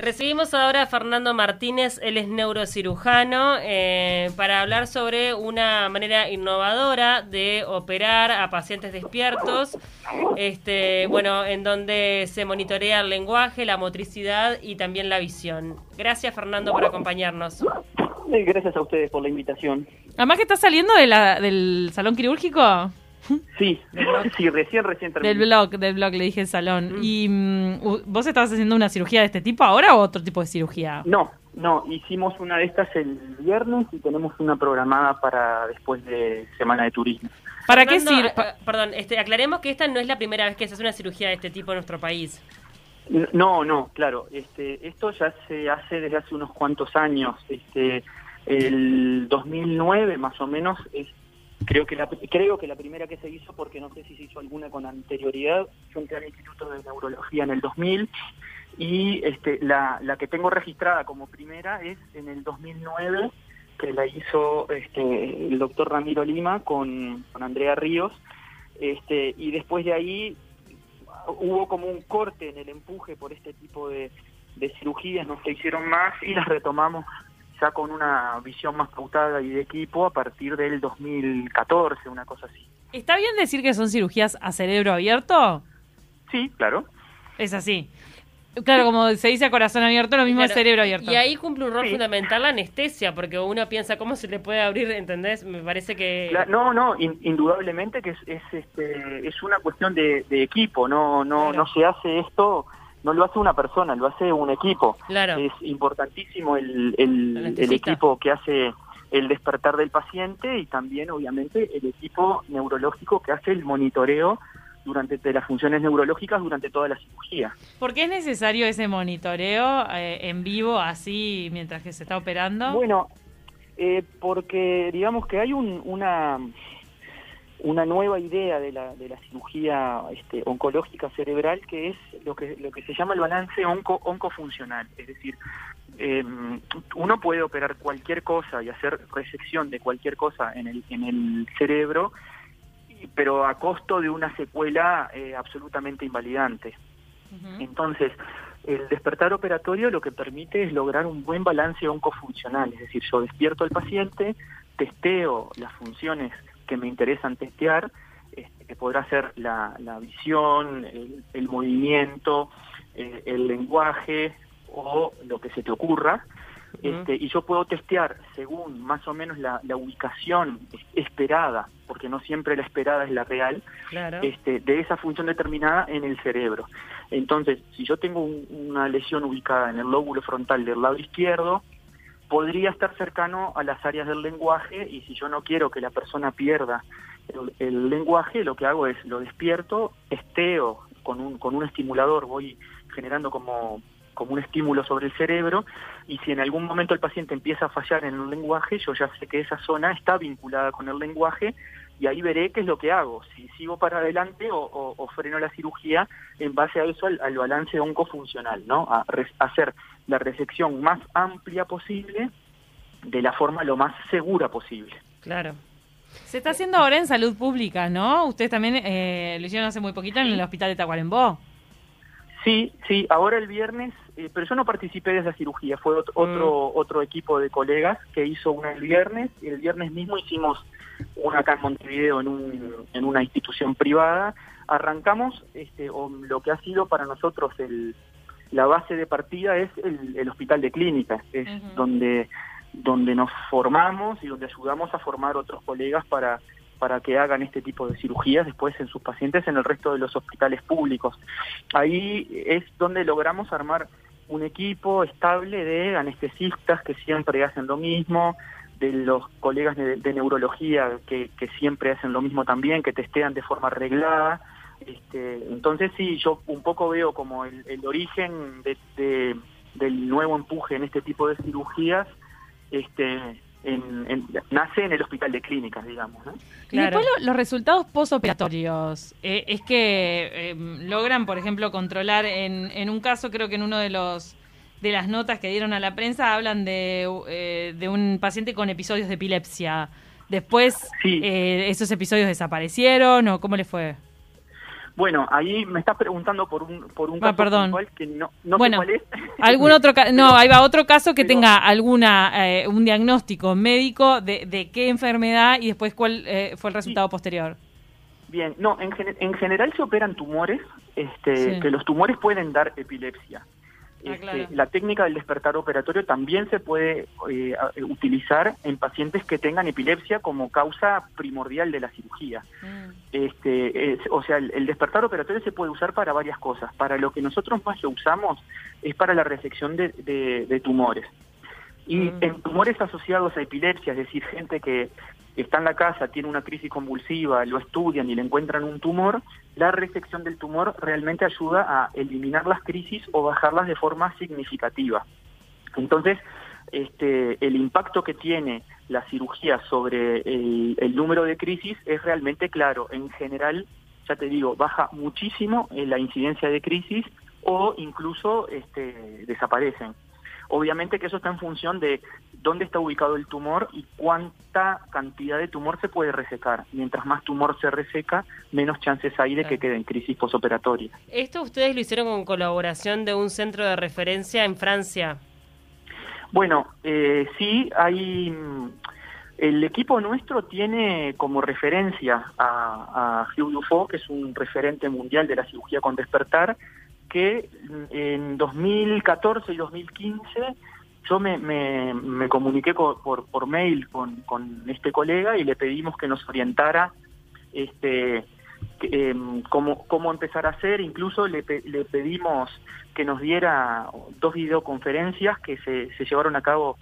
Recibimos ahora a Fernando Martínez, él es neurocirujano, eh, para hablar sobre una manera innovadora de operar a pacientes despiertos, este, bueno, en donde se monitorea el lenguaje, la motricidad y también la visión. Gracias Fernando por acompañarnos. Gracias a ustedes por la invitación. Además que estás saliendo de la, del salón quirúrgico. Sí, sí, recién, recién terminé. Del blog, del blog le dije el salón. Mm. ¿Y mm, vos estabas haciendo una cirugía de este tipo ahora o otro tipo de cirugía? No, no, hicimos una de estas el viernes y tenemos una programada para después de Semana de Turismo. ¿Para qué sirve? perdón, este, aclaremos que esta no es la primera vez que se hace una cirugía de este tipo en nuestro país. No, no, claro. Este, esto ya se hace desde hace unos cuantos años. Este, el 2009 más o menos es Creo que, la, creo que la primera que se hizo, porque no sé si se hizo alguna con anterioridad, fue al Instituto de Neurología en el 2000, y este, la, la que tengo registrada como primera es en el 2009, que la hizo este, el doctor Ramiro Lima con, con Andrea Ríos, este, y después de ahí hubo como un corte en el empuje por este tipo de, de cirugías, no se hicieron más y las retomamos ya con una visión más pautada y de equipo a partir del 2014, una cosa así. ¿Está bien decir que son cirugías a cerebro abierto? Sí, claro. Es así. Claro, como se dice a corazón abierto, lo mismo a cerebro abierto. Y ahí cumple un rol fundamental la anestesia, porque uno piensa cómo se le puede abrir, ¿entendés? Me parece que... no, no, indudablemente que es, es, este, es una cuestión de, equipo, no, no, no se hace esto no lo hace una persona, lo hace un equipo. Es importantísimo el, el, equipo que hace el despertar del paciente y también, obviamente, el equipo neurológico que hace el monitoreo durante de las funciones neurológicas durante toda la cirugía. ¿Por qué es necesario ese monitoreo eh, en vivo, así, mientras que se está operando? Bueno, eh, porque digamos que hay un, una una nueva idea de la, de la cirugía este, oncológica cerebral que es lo que, lo que se llama el balance onco, oncofuncional. Es decir, em, uno puede operar cualquier cosa y hacer resección de cualquier cosa en el, en el cerebro, pero a costo de una secuela eh, absolutamente invalidante. Entonces, el despertar operatorio lo que permite es lograr un buen balance oncofuncional, es decir, yo despierto al paciente, testeo las funciones que me interesan testear, este, que podrá ser la, visión, el, movimiento, eh, el lenguaje o lo que se te ocurra. Este, y yo puedo testear según más o menos la, ubicación esperada, porque no siempre la esperada es la real, este, de esa función determinada en el cerebro. Entonces, si yo tengo una lesión ubicada en el lóbulo frontal del lado izquierdo, podría estar cercano a las áreas del lenguaje y si yo no quiero que la persona pierda el, lenguaje, lo que hago es lo despierto, esteo con un, con un estimulador, voy generando como, como un estímulo sobre el cerebro y si en algún momento el paciente empieza a fallar en el lenguaje, yo ya sé que esa zona está vinculada con el lenguaje y ahí veré qué es lo que hago, si sigo para adelante o, freno la cirugía en base a eso al, balance oncofuncional, ¿no? A hacer la resección más amplia posible de la forma lo más segura posible. Claro. Se está haciendo ahora en salud pública, ¿no? Ustedes también eh, lo hicieron hace muy poquito en el hospital de Tacuarembó. Sí, sí, ahora el viernes, eh, pero yo no participé de esa cirugía, fue otro, mm. otro, equipo de colegas que hizo una el viernes, y el viernes mismo hicimos una acá en Montevideo en, un, en una institución privada. Arrancamos este, o lo que ha sido para nosotros el, la base de partida es el, hospital de clínicas, es donde, donde nos formamos y donde ayudamos a formar otros colegas para, para que hagan este tipo de cirugías después en sus pacientes en el resto de los hospitales públicos. Ahí es donde logramos armar un equipo estable de anestesistas que siempre hacen lo mismo, de los colegas de, neurología que, que, siempre hacen lo mismo también, que testean de forma arreglada. Este, entonces sí, yo un poco veo como el, origen de, del nuevo empuje en este tipo de cirugías este, en, nace en el hospital de clínicas, digamos. Y después los resultados postoperatorios, eh, es que em, logran, por ejemplo, controlar en, en un caso, creo que en uno de los de las notas que dieron a la prensa hablan de, eh, de un paciente con episodios de epilepsia. Después, eh, ¿esos episodios desaparecieron o cómo le fue? Bueno, ahí me estás preguntando por un, por un Ah, caso perdón. que no, no bueno, sé cuál es. algún otro ca- no, ahí va otro caso que pero- tenga alguna eh, un diagnóstico médico de, de qué enfermedad y después cuál eh, fue el resultado posterior. Bien, no, en, gene- en general se operan tumores, este, Sí. que los tumores pueden dar epilepsia. Ah, Este, claro. La técnica del despertar operatorio también se puede eh, utilizar en pacientes que tengan epilepsia como causa primordial de la cirugía. Mm. Este, es- o sea, el, el despertar operatorio se puede usar para varias cosas. Para lo que nosotros más lo usamos es para la resección de, de- de tumores. Y Mm. en tumores asociados a epilepsia, es decir, gente que está en la casa, tiene una crisis convulsiva, lo estudian y le encuentran un tumor, la resección del tumor realmente ayuda a eliminar las crisis o bajarlas de forma significativa. Entonces, este, el impacto que tiene la cirugía sobre el, número de crisis es realmente claro. En general, ya te digo, baja muchísimo eh, la incidencia de crisis o incluso este, desaparecen. Obviamente que eso está en función de dónde está ubicado el tumor y cuánta cantidad de tumor se puede resecar. Mientras más tumor se reseca, menos chances hay de que quede en crisis posoperatoria. Esto ustedes lo hicieron con colaboración de un centro de referencia en Francia. Bueno, eh, sí, hay. mm, El equipo nuestro tiene como referencia a, a Hugh Dufaux, que es un referente mundial de la cirugía con despertar, que en 2014 y 2015 yo me, me, me comuniqué co- por, por mail con, con este colega y le pedimos que nos orientara este em, cómo, cómo empezar a hacer, incluso le, pe- le pedimos que nos diera dos videoconferencias que se, se llevaron a cabo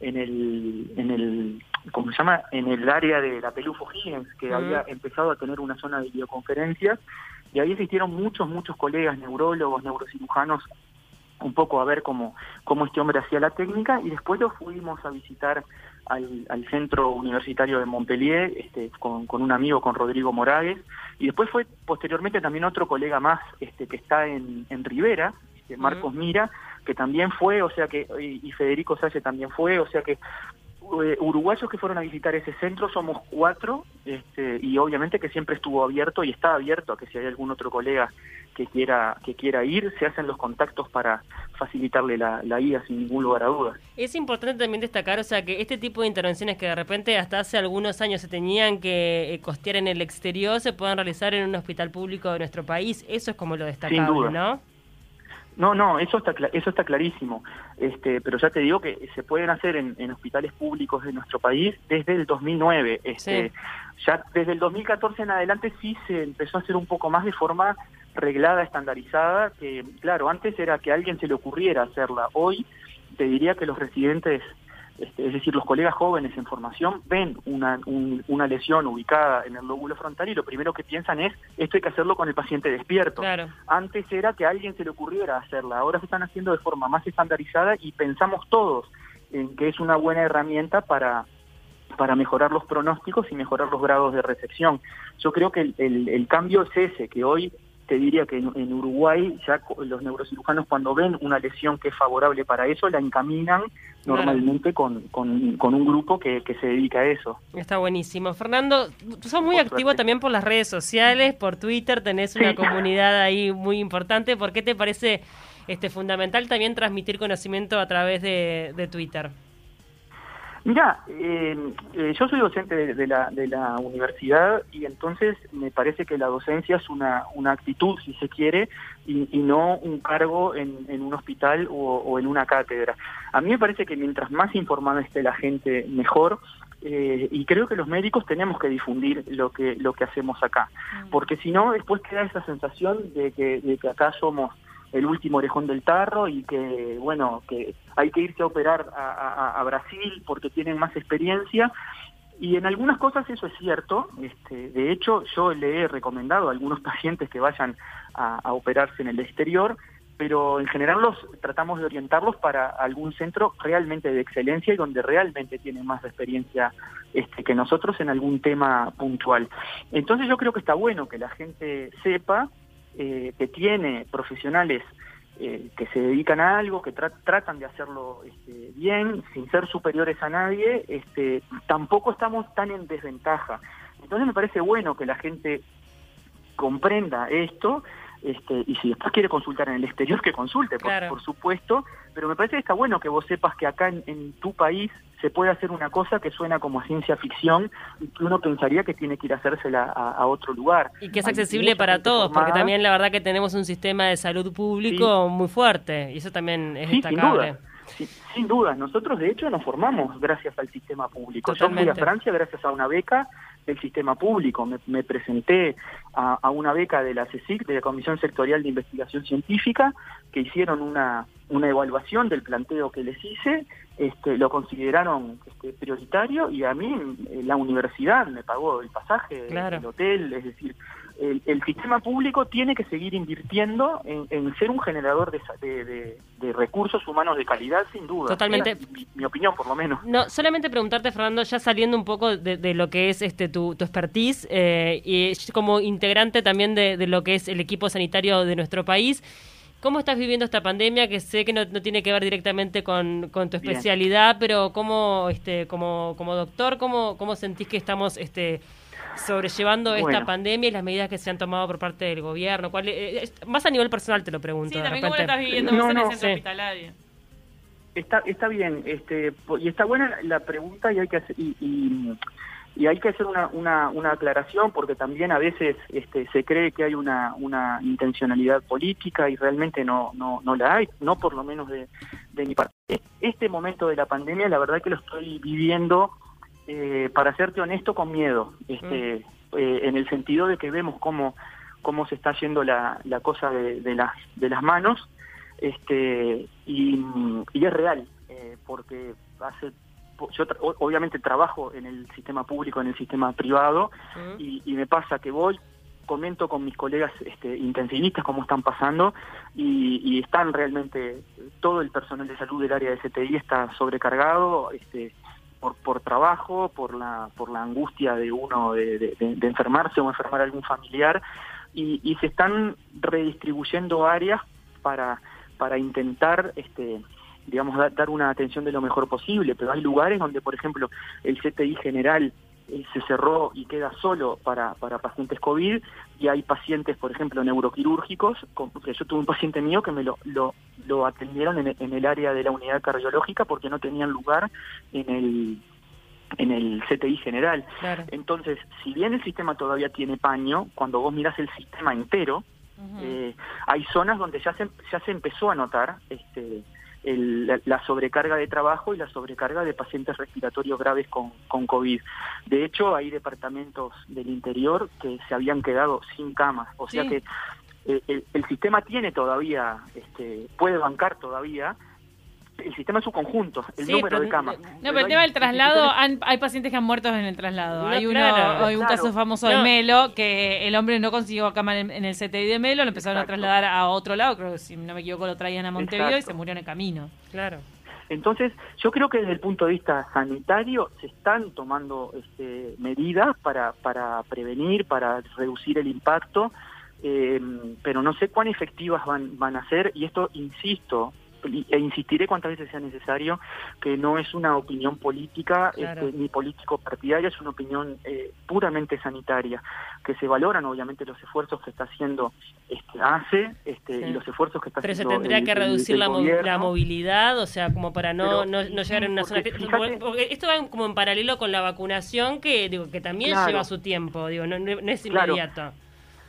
en el, en el, ¿cómo se llama? En el área de la Pelufo Higgins, que había empezado a tener una zona de videoconferencias, y ahí asistieron muchos, muchos colegas, neurólogos, neurocirujanos, un poco a ver cómo, cómo este hombre hacía la técnica, y después lo fuimos a visitar al, al centro universitario de Montpellier, este, con, con un amigo, con Rodrigo Moragues, y después fue posteriormente también otro colega más este, que está en, en Rivera, este, Marcos Mira, que también fue, o sea que, y, y Federico Salle también fue, o sea que eh, uruguayos que fueron a visitar ese centro somos cuatro, este, y obviamente que siempre estuvo abierto y está abierto a que si hay algún otro colega que quiera, que quiera ir, se hacen los contactos para facilitarle la, la ida sin ningún lugar a dudas. Es importante también destacar, o sea, que este tipo de intervenciones que de repente hasta hace algunos años se tenían que eh, costear en el exterior se puedan realizar en un hospital público de nuestro país. Eso es como lo destacable, duda. ¿no? No, no, eso está eso está clarísimo. Este, pero ya te digo que se pueden hacer en, en hospitales públicos de nuestro país desde el 2009. Este, Sí. Ya desde el 2014 en adelante sí se empezó a hacer un poco más de forma reglada, estandarizada, que claro, antes era que a alguien se le ocurriera hacerla. Hoy te diría que los residentes, este, es decir, los colegas jóvenes en formación, ven una, un- una lesión ubicada en el lóbulo frontal y lo primero que piensan es, esto hay que hacerlo con el paciente despierto. Claro. Antes era que a alguien se le ocurriera hacerla, ahora se están haciendo de forma más estandarizada y pensamos todos en que es una buena herramienta para, para mejorar los pronósticos y mejorar los grados de recepción. Yo creo que el, el- el cambio es ese, que hoy te diría que en, en Uruguay ya los neurocirujanos cuando ven una lesión que es favorable para eso, la encaminan normalmente con, con, con un grupo que, que se dedica a eso. Está buenísimo. Fernando, tú sos muy Por activo suerte. también por las redes sociales, por Twitter, tenés una Sí. comunidad ahí muy importante. ¿Por qué te parece este fundamental también transmitir conocimiento a través de, de Twitter? Mira, eh, eh, yo soy docente de, de la, de la universidad y entonces me parece que la docencia es una, una actitud, si se quiere, y, y no un cargo en, en un hospital o, o en una cátedra. A mí me parece que mientras más informada esté la gente, mejor. eh, y creo que los médicos tenemos que difundir lo que lo que hacemos acá, porque si no después queda esa sensación de que, de que acá somos el último orejón del tarro y que, bueno, que hay que irse a operar a, Brasil porque tienen más experiencia. Y en algunas cosas eso es cierto. Este, de hecho, yo le he recomendado a algunos pacientes que vayan a, a operarse en el exterior, pero en general los tratamos de orientarlos para algún centro realmente de excelencia y donde realmente tienen más experiencia este, que nosotros en algún tema puntual. Entonces yo creo que está bueno que la gente sepa eh, que tiene profesionales eh, que se dedican a algo, que tra- tratan de hacerlo este, bien, sin ser superiores a nadie, este, tampoco estamos tan en desventaja. Entonces me parece bueno que la gente comprenda esto este, y si después quiere consultar en el exterior, que consulte, por, supuesto, pero me parece que está bueno que vos sepas que acá en, tu país se puede hacer una cosa que suena como ciencia ficción y que uno pensaría que tiene que ir a hacérsela a, otro lugar. Y que es accesible para todos, porque también la verdad que tenemos un sistema de salud público muy fuerte y eso también es destacable. Sin duda. nosotros de hecho nos formamos gracias al sistema público. Yo fui a Francia gracias a una beca del sistema público. Me, presenté a, una beca de la CSIC, de la Comisión Sectorial de Investigación Científica, que hicieron una, una evaluación del planteo que les hice, este, lo consideraron este, prioritario y a mí eh, la universidad me pagó el pasaje, el hotel, es decir, el, sistema público tiene que seguir invirtiendo en, ser un generador de, de, recursos humanos de calidad, sin duda. Totalmente. Mi, opinión, por lo menos. No, solamente preguntarte, Fernando, ya saliendo un poco de, lo que es este tu, tu expertise eh, y como integrante también de, lo que es el equipo sanitario de nuestro país. ¿Cómo estás viviendo esta pandemia? Que sé que no, tiene que ver directamente con, con tu especialidad, pero ¿cómo, este, como, como doctor, cómo, cómo sentís que estamos este, sobrellevando esta pandemia y las medidas que se han tomado por parte del gobierno? ¿Cuál, eh, más a nivel personal te lo pregunto. Sí, también cómo lo estás viviendo no, en el centro hospitalario. Está, está bien, este, y está buena la pregunta y hay que hacer, y, y, hay que hacer una, una, una, aclaración porque también a veces este, se cree que hay una, una intencionalidad política y realmente no, no, no la hay, no por lo menos de, de mi parte. Este momento de la pandemia, la verdad que lo estoy viviendo eh, para serte honesto, con miedo, este, mm. eh, en el sentido de que vemos cómo, cómo se está yendo la, la cosa de, de, las, de las manos, este, y, y es real, eh, porque hace yo obviamente trabajo en el sistema público, en el sistema privado, y, y, me pasa que voy, comento con mis colegas este, intensivistas cómo están pasando, y, y, están realmente, todo el personal de salud del área de CTI está sobrecargado, este, por, por trabajo, por la, por la angustia de uno de, de, enfermarse o enfermar a algún familiar, y, y se están redistribuyendo áreas para, para intentar este, digamos, dar una atención de lo mejor posible, pero hay lugares donde, por ejemplo, el CTI general eh, se cerró y queda solo para, para pacientes COVID y hay pacientes, por ejemplo, neuroquirúrgicos, yo tuve un paciente mío que me lo, lo, lo atendieron en, en, el área de la unidad cardiológica porque no tenían lugar en el en el CTI general. Entonces, si bien el sistema todavía tiene paño, cuando vos mirás el sistema entero, eh, hay zonas donde ya se, ya se empezó a notar este, la, sobrecarga de trabajo y la sobrecarga de pacientes respiratorios graves con, con COVID. De hecho, hay departamentos del interior que se habían quedado sin camas, o sea que eh, el, sistema tiene todavía, este, puede bancar todavía, el sistema es su conjunto, el número de camas. No, pero, el tema del traslado, hay pacientes que han muerto en el traslado. hay uno, hay un caso famoso de Melo, que el hombre no consiguió cama en, el CTI de Melo, lo empezaron a trasladar a otro lado, creo que si no me equivoco lo traían a Montevideo y se murió en el camino. Claro. Entonces, yo creo que desde el punto de vista sanitario se están tomando este, medidas para, para prevenir, para reducir el impacto, eh, pero no sé cuán efectivas van, van a ser, y esto, insisto, e insistiré cuantas veces sea necesario que no es una opinión política este, ni político partidaria, es una opinión eh, puramente sanitaria, que se valoran obviamente los esfuerzos que está haciendo este, ACE este, y los esfuerzos que está Pero haciendo. Pero se tendría que reducir la, movilidad, o sea, como para no, no, llegar en una zona. esto va como en paralelo con la vacunación, que digo que también lleva su tiempo, digo, no, es inmediato.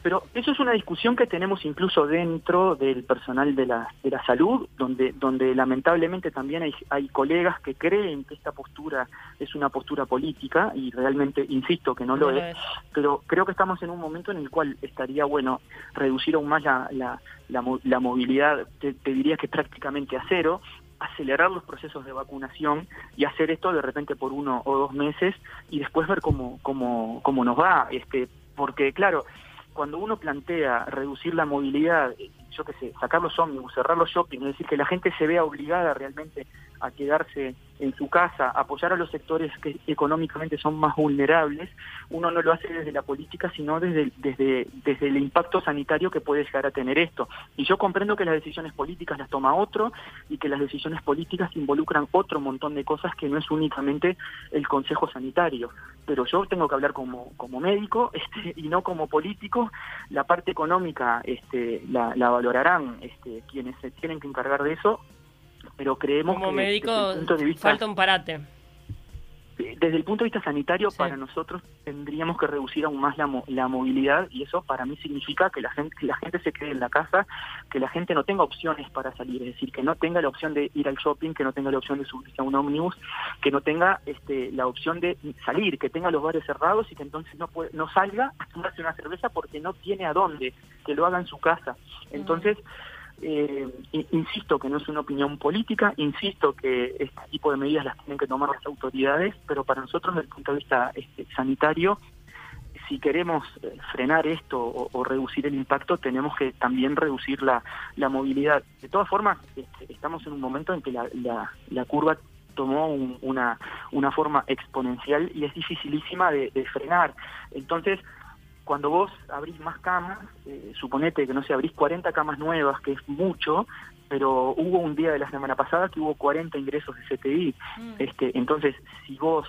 Pero eso es una discusión que tenemos incluso dentro del personal de la, de la salud, donde, donde lamentablemente también hay, hay colegas que creen que esta postura es una postura política y realmente insisto que no, lo, es, pero creo que estamos en un momento en el cual estaría bueno reducir aún más la, la, la, movilidad, te, diría que prácticamente a cero, acelerar los procesos de vacunación y hacer esto de repente por uno o dos meses y después ver cómo, cómo, cómo nos va, este, porque claro, cuando uno plantea reducir la movilidad, eh, yo qué sé, sacar los ómnibus, cerrar los shopping, es decir, que la gente se vea obligada realmente a quedarse en su casa, apoyar a los sectores que económicamente son más vulnerables, uno no lo hace desde la política, sino desde, desde, desde el impacto sanitario que puede llegar a tener esto. Y yo comprendo que las decisiones políticas las toma otro y que las decisiones políticas involucran otro montón de cosas que no es únicamente el Consejo Sanitario. Pero yo tengo que hablar como, como médico este, y no como político. La parte económica este, la, la valorarán este, quienes se tienen que encargar de eso pero creemos Como que médico desde el punto de vista, falta un parate. desde el punto de vista sanitario Sí. para nosotros tendríamos que reducir aún más la, la movilidad y eso para mí significa que la gente que la gente se quede en la casa que la gente no tenga opciones para salir es decir que no tenga la opción de ir al shopping que no tenga la opción de subirse a un ómnibus que no tenga este, la opción de salir que tenga los bares cerrados y que entonces no puede, no salga a tomarse una cerveza porque no tiene a dónde que lo haga en su casa entonces eh, in- insisto que no es una opinión política, insisto que este tipo de medidas las tienen que tomar las autoridades, pero para nosotros desde el punto de vista este, sanitario, si queremos eh, frenar esto o, reducir el impacto, tenemos que también reducir la, movilidad. De todas formas, este, estamos en un momento en que la, la, curva tomó un- una, una forma exponencial y es dificilísima de frenar. Entonces, cuando vos abrís más camas, eh, suponete que no sé, abrís 40 camas nuevas, que es mucho, pero hubo un día de la semana pasada que hubo 40 ingresos de CTI. Mm. Este, entonces, si vos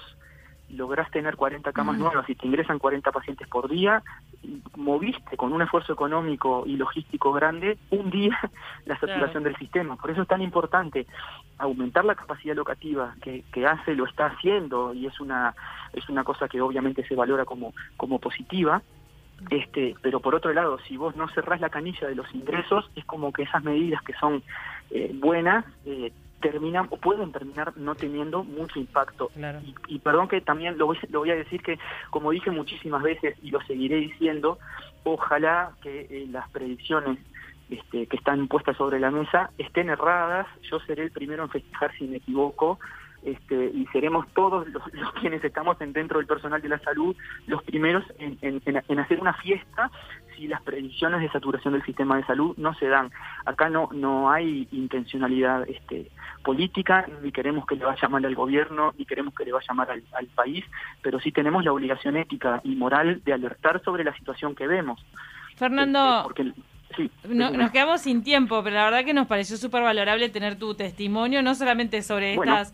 lográs tener 40 camas nuevas y te ingresan 40 pacientes por día, moviste con un esfuerzo económico y logístico grande un día la saturación del sistema. Por eso es tan importante aumentar la capacidad locativa que, que hace, lo está haciendo y es una, es una cosa que obviamente se valora como, como positiva. Este, pero por otro lado, si vos no cerrás la canilla de los ingresos, es como que esas medidas que son eh, buenas eh, terminan o pueden terminar no teniendo mucho impacto. Claro. Y, y perdón que también lo voy, lo voy a decir que, como dije muchísimas veces y lo seguiré diciendo, ojalá que eh, las predicciones este, que están puestas sobre la mesa estén erradas. Yo seré el primero en festejar si me equivoco. Este, y seremos todos los, los quienes estamos en, dentro del personal de la salud los primeros en, en- hacer una fiesta si las predicciones de saturación del sistema de salud no se dan. Acá no no hay intencionalidad este, política, ni queremos que le vaya mal al gobierno, ni queremos que le vaya mal al, al país, pero sí tenemos la obligación ética y moral de alertar sobre la situación que vemos. Fernando, Este, porque, sí, No- decime. nos quedamos sin tiempo, pero la verdad que nos pareció súper valorable tener tu testimonio, no solamente sobre Bueno. estas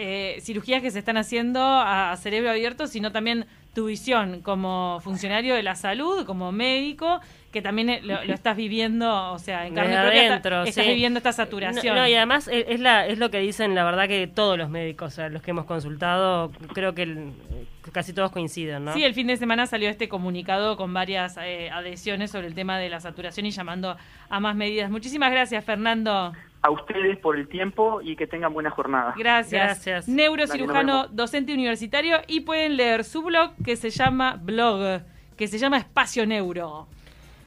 eh, cirugías que se están haciendo a, a cerebro abierto, sino también tu visión como funcionario de la salud, como médico, que también eh, lo, lo estás viviendo, o sea, en carne propia, adentro, estás sí. viviendo esta saturación. No, no, y además es, es la, es lo que dicen, la verdad, que todos los médicos, o sea, los que hemos consultado, creo que el- casi todos coinciden, ¿no? Sí, el fin de semana salió este comunicado con varias eh, adhesiones sobre el tema de la saturación y llamando a más medidas. Muchísimas gracias, Fernando. A ustedes por el tiempo y que tengan buena jornada. Gracias. Gracias. Neurocirujano, Dale, docente universitario y pueden leer su blog que se llama blog, que se llama Espacio Neuro.